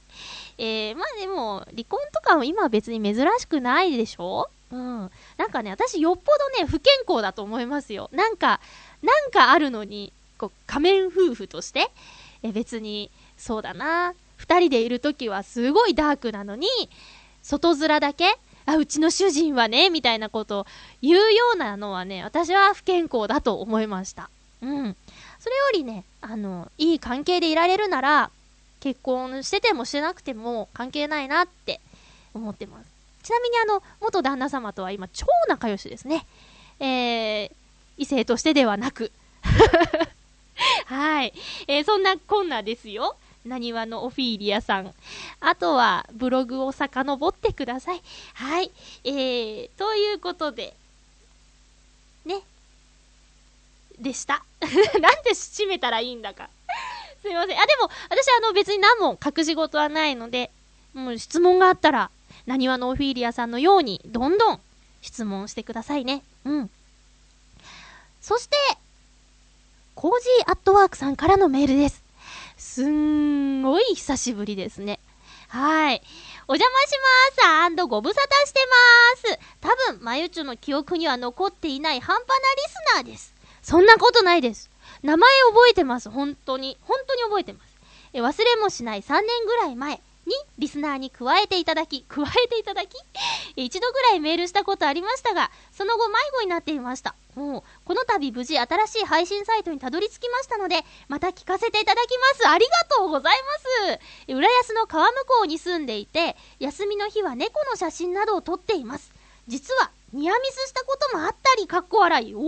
えー、まあでも、離婚とかも今は別に珍しくないでしょ？うん。なんかね、私よっぽどね、不健康だと思いますよ。なんか、なんかあるのに、こう、仮面夫婦として、え、別に、そうだな。二人でいるときはすごいダークなのに、外面だけ、あ、うちの主人はね、みたいなことを言うようなのはね、私は不健康だと思いました。うん。それよりね、あの、いい関係でいられるなら、結婚しててもしてなくても関係ないなって思ってます。ちなみにあの、元旦那様とは今超仲良しですね。えー、異性としてではなく。[LAUGHS] はい。えー、そんなこんなですよ。なにわのオフィーリアさん。あとは、ブログを遡ってください。はい。えー、ということで、ね。でした。[LAUGHS] なんで締めたらいいんだか。すいません。あ、でも、私あの別に何も隠し事はないので、もう質問があったら、なにわのオフィーリアさんのように、どんどん質問してくださいね。うん。そして、コージーアットワークさんからのメールです。すんごい久しぶりですね。はい。お邪魔します。アンドご無沙汰してます。多分、まゆちょの記憶には残っていない半端なリスナーです。そんなことないです。名前覚えてます。本当に。本当に覚えてます。え忘れもしない3年ぐらい前にリスナーに加えていただき、加えていただきえ一度ぐらいメールしたことありましたが、その後迷子になっていました。もう、この度無事新しい配信サイトにたどり着きましたので、また聞かせていただきます。ありがとうございます。浦安の川向こうに住んでいて、休みの日は猫の写真などを撮っています。実は、ニアミスしたこともあったり、かっこ笑い。おー？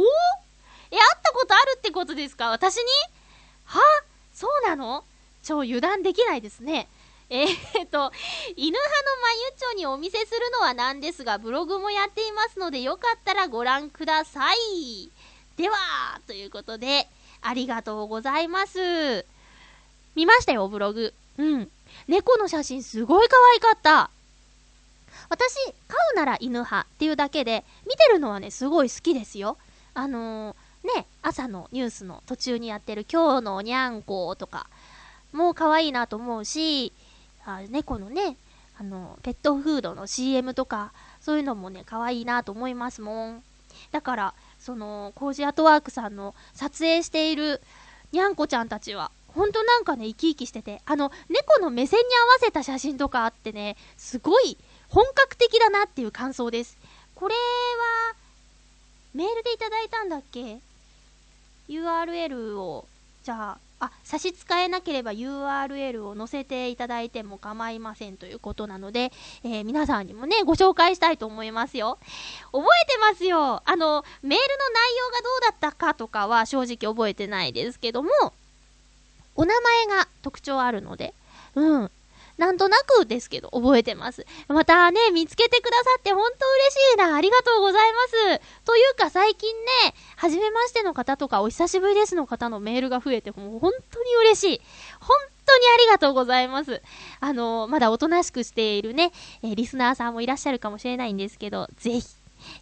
え、会ったことあるってことですか？私に？は？そうなの？超油断できないですね。えー、っと、犬派のまゆちょにお見せするのはなんですが、ブログもやっていますので、よかったらご覧ください。では、ということで、ありがとうございます。見ましたよ、ブログ。うん。猫の写真すごい可愛かった。私、飼うなら犬派っていうだけで、見てるのはね、すごい好きですよ。あのー、ね、朝のニュースの途中にやってる今日のおにゃんことか、もう可愛いなと思うし、あ猫のね、あの、ペットフードの CM とか、そういうのもね、可愛いなと思いますもん。だから、その、コージアートワークさんの撮影しているにゃんこちゃんたちは、ほんとなんかね、生き生きしてて、あの、猫の目線に合わせた写真とかあってね、すごい本格的だなっていう感想です。これは、メールでいただいたんだっけ ?URL を、じゃあ、あ、差し支えなければ URL を載せていただいても構いませんということなので、えー皆さんにもね、ご紹介したいと思いますよ。覚えてますよ。あの、メールの内容がどうだったかとかは正直覚えてないですけども、お名前が特徴あるので、うん。なんとなくですけど、覚えてます。またね、見つけてくださって本当嬉しいな。ありがとうございます。というか最近ね、初めましての方とかお久しぶりですの方のメールが増えて、もう本当に嬉しい。本当にありがとうございます。あのまだおとなしくしているね、えリスナーさんもいらっしゃるかもしれないんですけど、ぜひ、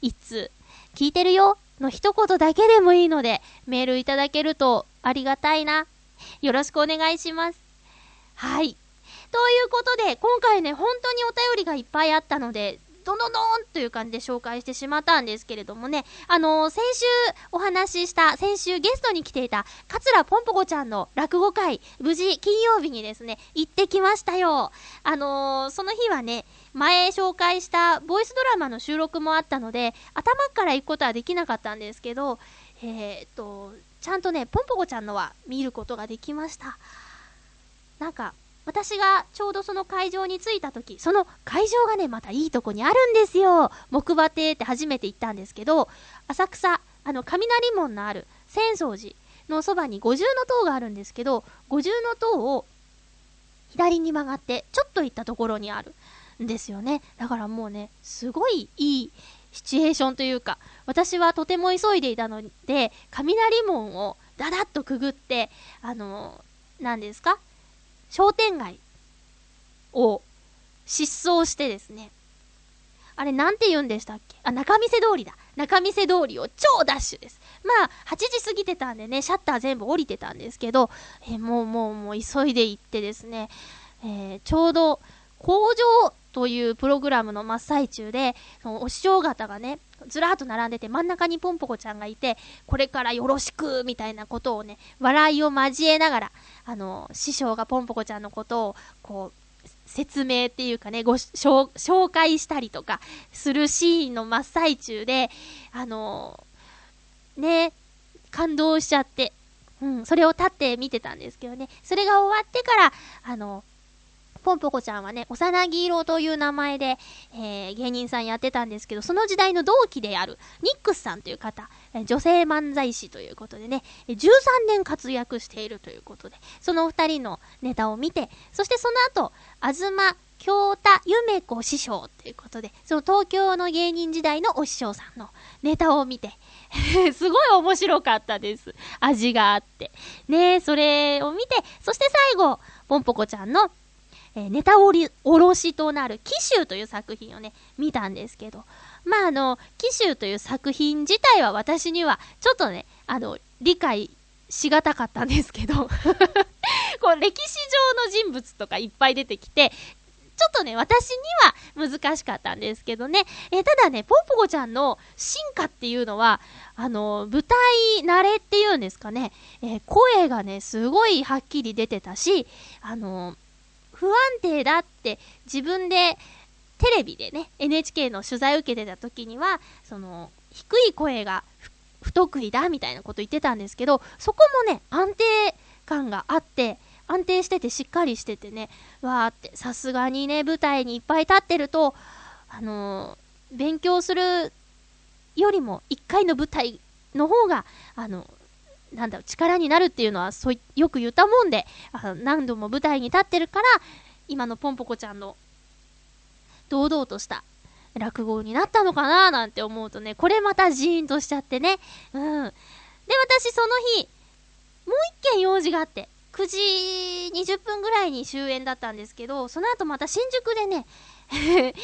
いつ、聞いてるよの一言だけでもいいので、メールいただけるとありがたいな。よろしくお願いします。はい。ということで、今回ね、本当にお便りがいっぱいあったので、どんどんどんという感じで紹介してしまったんですけれどもね、あのー先週お話しした、先週ゲストに来ていた、桂ぽんぽこちゃんの落語会、無事金曜日にですね、行ってきましたよ。あのーその日はね、前紹介したボイスドラマの収録もあったので、頭から行くことはできなかったんですけど、えー、っと、ちゃんとね、ぽんぽこちゃんのは見ることができました。なんか、私がちょうどその会場に着いた時、その会場がね、またいいとこにあるんですよ。木馬亭って初めて行ったんですけど、浅草、あの、雷門のある浅草寺のそばに五重の塔があるんですけど、五重の塔を左に曲がって、ちょっと行ったところにあるんですよね。だからもうね、すごいいいシチュエーションというか、私はとても急いでいたので、雷門をだだっとくぐって、あの、何ですか？商店街を失踪してですね、あれなんて言うんでしたっけ？あ、仲見世通りだ。仲見世通りを超ダッシュです。まあ、8時過ぎてたんでね、シャッター全部降りてたんですけど、えもうもうもう急いで行ってですね、えーちょうど工場というプログラムの真っ最中で、そのお師匠方がね、ずらーっと並んでて真ん中にポンポコちゃんがいて、これからよろしくみたいなことをね、笑いを交えながら、あの、師匠がポンポコちゃんのことを、こう、説明っていうかね、ご紹紹介したりとかするシーンの真っ最中で、あのね、感動しちゃって、うん、それを立って見てたんですけどね、それが終わってから、あの、ポンポコちゃんはね、幼木色という名前で、えー芸人さんやってたんですけど、その時代の同期である、ニックスさんという方、女性漫才師ということでね、13年活躍しているということで、その二人のネタを見て、そしてその後、東京太夢子師匠ということで、その東京の芸人時代のお師匠さんのネタを見て、[LAUGHS] すごい面白かったです。味があって。ねそれを見て、そして最後、ポンポコちゃんの、えネタおり、おろしとなる、紀州という作品をね、見たんですけど、まあ、あの、紀州という作品自体は私には、ちょっとね、あの、理解しがたかったんですけど、[LAUGHS] こう、歴史上の人物とかいっぱい出てきて、ちょっとね、私には難しかったんですけどね。えーただね、ポンポコちゃんの進化っていうのは、あの、舞台慣れっていうんですかね、えー声がね、すごいはっきり出てたし、あの、不安定だって自分でテレビでね、NHK の取材受けてた時には、その、低い声が不得意だみたいなこと言ってたんですけど、そこもね、安定感があって、安定しててしっかりしててね、わーって、さすがにね、舞台にいっぱい立ってると、あのー勉強するよりも、一回の舞台の方が、あの、なんだろう、力になるっていうのは、そう、よく言ったもんで、あ何度も舞台に立ってるから、今のポンポコちゃんの、堂々とした落語になったのかななんて思うとね、これまたジーンとしちゃってね。うん。で、私その日、もう一件用事があって、9時20分ぐらいに終演だったんですけど、その後また新宿でね、[LAUGHS] 新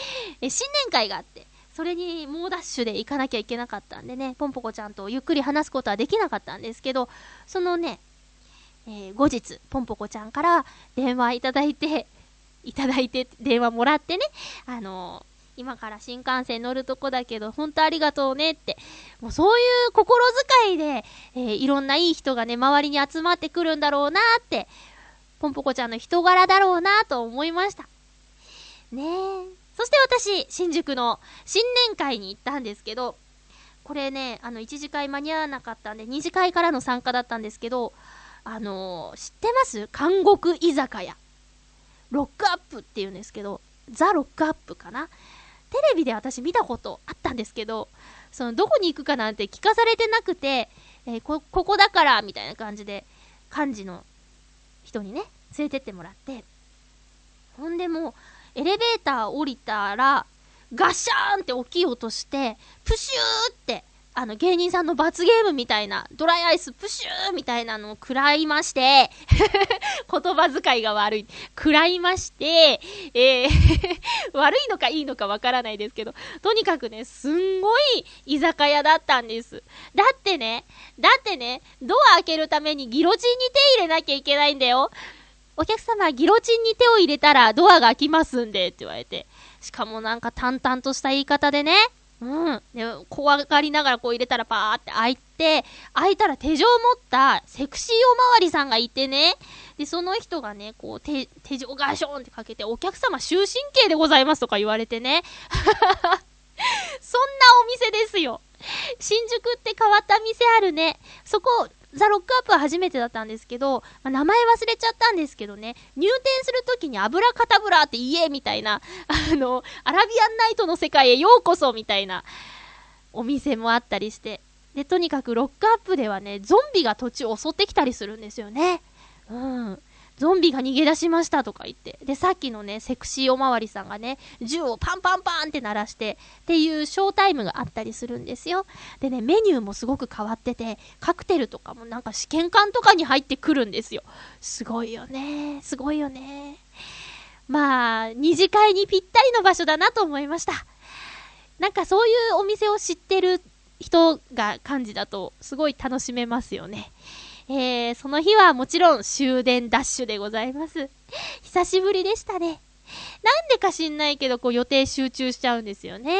年会があって、それに猛ダッシュで行かなきゃいけなかったんでね、ポンポコちゃんとゆっくり話すことはできなかったんですけど、そのね、えー後日、ポンポコちゃんから電話いただいて、[LAUGHS] いただいて、電話もらってね、あのー今から新幹線乗るとこだけど、本当ありがとうねって、もうそういう心遣いで、えーいろんないい人がね、周りに集まってくるんだろうなって、ポンポコちゃんの人柄だろうなと思いました。ねえ。そして私、新宿の新年会に行ったんですけど、これね、あの、1次会間に合わなかったんで、2次会からの参加だったんですけど、あのー知ってます？韓国居酒屋。ロックアップって言うんですけど、ザ・ロックアップかな？テレビで私見たことあったんですけど、その、どこに行くかなんて聞かされてなくて、えーこ、ここだから、みたいな感じで、幹事の人にね、連れてってもらって、ほんでもう、エレベーター降りたら、ガシャーンって大きい音して、プシューって、あの芸人さんの罰ゲームみたいな、ドライアイスプシューみたいなのを食らいまして、[LAUGHS] 言葉遣いが悪い。食らいまして、えー [LAUGHS] 悪いのかいいのかわからないですけど、とにかくね、すんごい居酒屋だったんです。だってね、だってね、ドア開けるためにギロチンに手入れなきゃいけないんだよ。お客様、ギロチンに手を入れたらドアが開きますんで、って言われて。しかもなんか淡々とした言い方でね。うん。で、怖がりながらこう入れたらパーって開いて、開いたら手錠を持ったセクシーおまわりさんがいてね。で、その人がね、こう手、手錠ガションってかけて、お客様終身刑でございますとか言われてね。[LAUGHS] そんなお店ですよ。新宿って変わった店あるね。そこ、ザ・ロックアップは初めてだったんですけど、まあ名前忘れちゃったんですけどね、入店するときに油かたぶらって言えみたいな、あの、アラビアンナイトの世界へようこそみたいなお店もあったりして。で、とにかくロックアップではね、ゾンビが土地を襲ってきたりするんですよね。うん。ゾンビが逃げ出しましたとか言って。で、さっきのね、セクシーおまわりさんがね、銃をパンパンパンって鳴らして、っていうショータイムがあったりするんですよ。でね、メニューもすごく変わってて、カクテルとかもなんか試験管とかに入ってくるんですよ。すごいよね。すごいよね。まあ、二次会にぴったりの場所だなと思いました。なんかそういうお店を知ってる人が感じだと、すごい楽しめますよね。えー、その日はもちろん終電ダッシュでございます。久しぶりでしたね。なんでか知んないけど、こう予定集中しちゃうんですよね。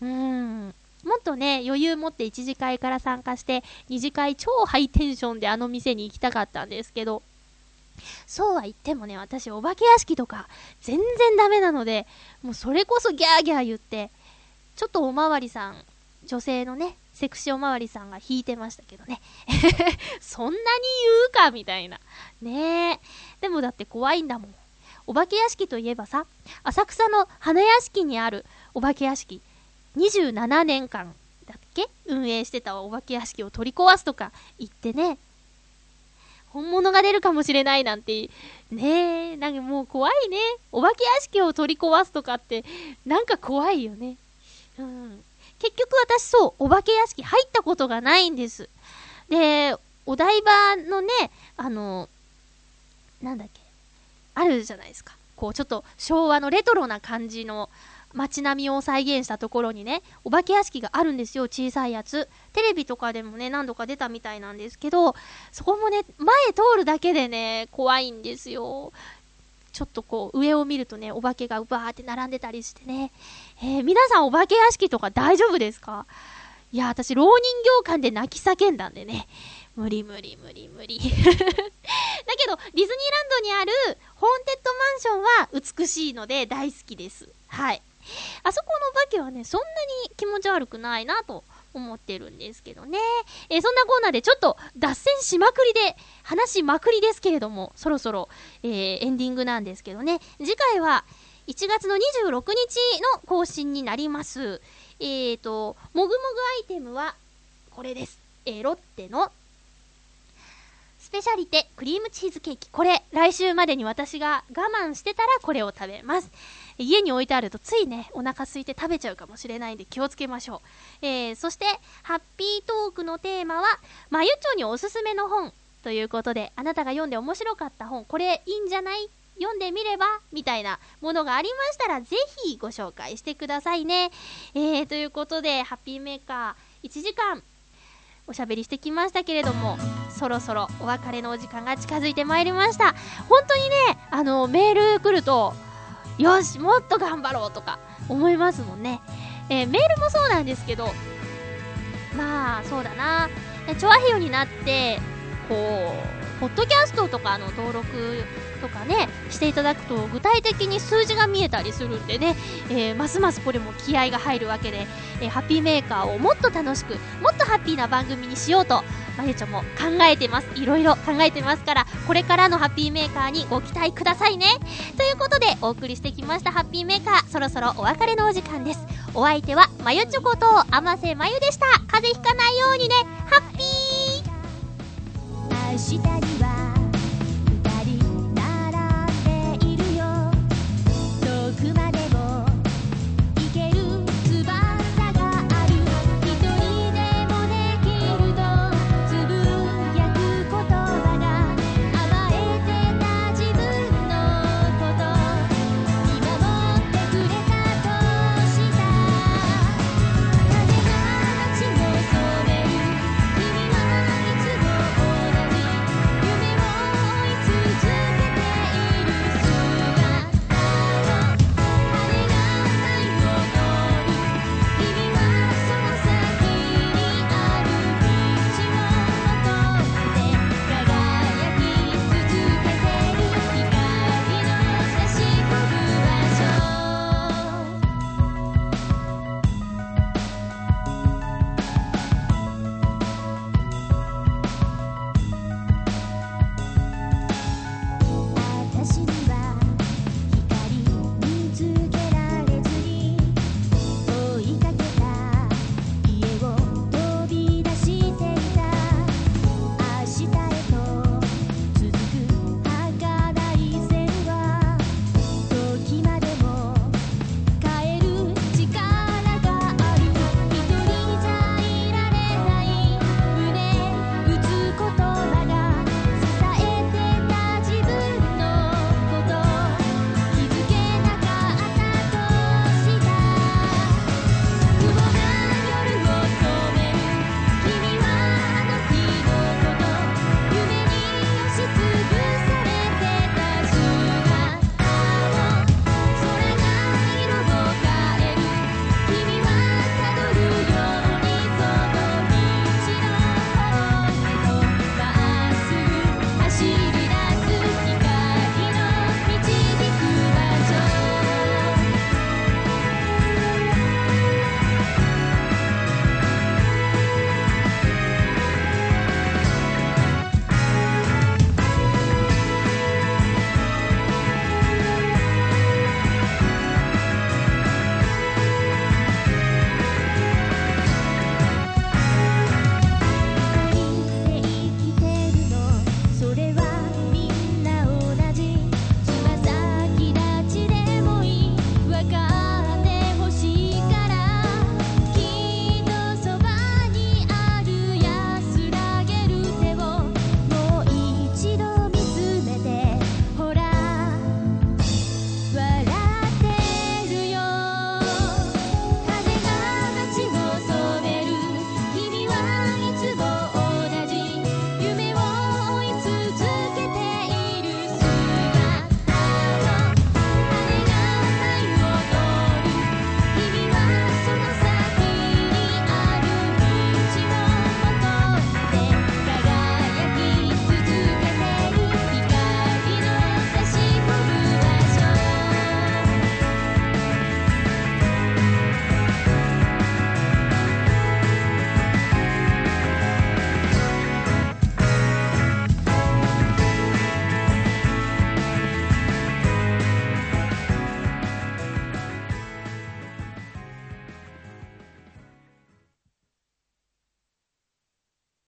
うん。もっとね、余裕持って1次会から参加して、2次会超ハイテンションであの店に行きたかったんですけど、そうは言ってもね、私お化け屋敷とか全然ダメなので、もうそれこそギャーギャー言って、ちょっとおまわりさん、女性のね、セクシーおまわりさんが弾いてましたけどね。[LAUGHS] そんなに言うかみたいな。ねえ。でもだって怖いんだもん。お化け屋敷といえばさ、浅草の花屋敷にあるお化け屋敷、27年間だっけ？運営してたお化け屋敷を取り壊すとか言ってね、本物が出るかもしれないなんて、ねえ、なんかもう怖いね。お化け屋敷を取り壊すとかって、なんか怖いよね。うん。結局私そう、お化け屋敷入ったことがないんです。で、お台場のね、あの、なんだっけ、あるじゃないですか。こう、ちょっと昭和のレトロな感じの街並みを再現したところにね、お化け屋敷があるんですよ、小さいやつ。テレビとかでもね、何度か出たみたいなんですけど、そこもね、前通るだけでね、怖いんですよ。ちょっとこう、上を見るとね、お化けがうばーって並んでたりしてね。えー皆さんお化け屋敷とか大丈夫ですか？いや、私、老人形館で泣き叫んだんでね。無理無理無理無理。[LAUGHS] だけど、ディズニーランドにあるホーンテッドマンションは美しいので大好きです。はい。あそこのお化けはね、そんなに気持ち悪くないなと思ってるんですけどね。えーそんなコーナーでちょっと脱線しまくりで、話しまくりですけれども、そろそろ、えーエンディングなんですけどね。次回は1月の26日の更新になります。えーと、もぐもぐアイテムはこれです。えーロッテのスペシャリテクリームチーズケーキ。これ、来週までに私が我慢してたらこれを食べます。家に置いてあるとついね、お腹空いて食べちゃうかもしれないんで気をつけましょう。えー、そして、ハッピートークのテーマは、まゆちょにおすすめの本ということで、あなたが読んで面白かった本、これいいんじゃない？読んでみればみたいなものがありましたら、ぜひご紹介してくださいね。えー、ということで、ハッピーメーカー1時間おしゃべりしてきましたけれども、そろそろお別れのお時間が近づいてまいりました。本当にね、あの、メール来ると、よし、もっと頑張ろうとか思いますもんね。えーメールもそうなんですけど、まあ、そうだな。チョアヘヨになって、こう、ポッドキャストとかの登録とかね、していただくと、具体的に数字が見えたりするんでね、えーますますこれも気合が入るわけで、えーハッピーメーカーをもっと楽しく、もっとハッピーな番組にしようと、まゆちょも考えてます。いろいろ考えてますから、これからのハッピーメーカーにご期待くださいね。ということで、お送りしてきましたハッピーメーカー、そろそろお別れのお時間です。お相手は、まゆちょこと、あませまゆでした。風邪ひかないようにね、ハッピー明日には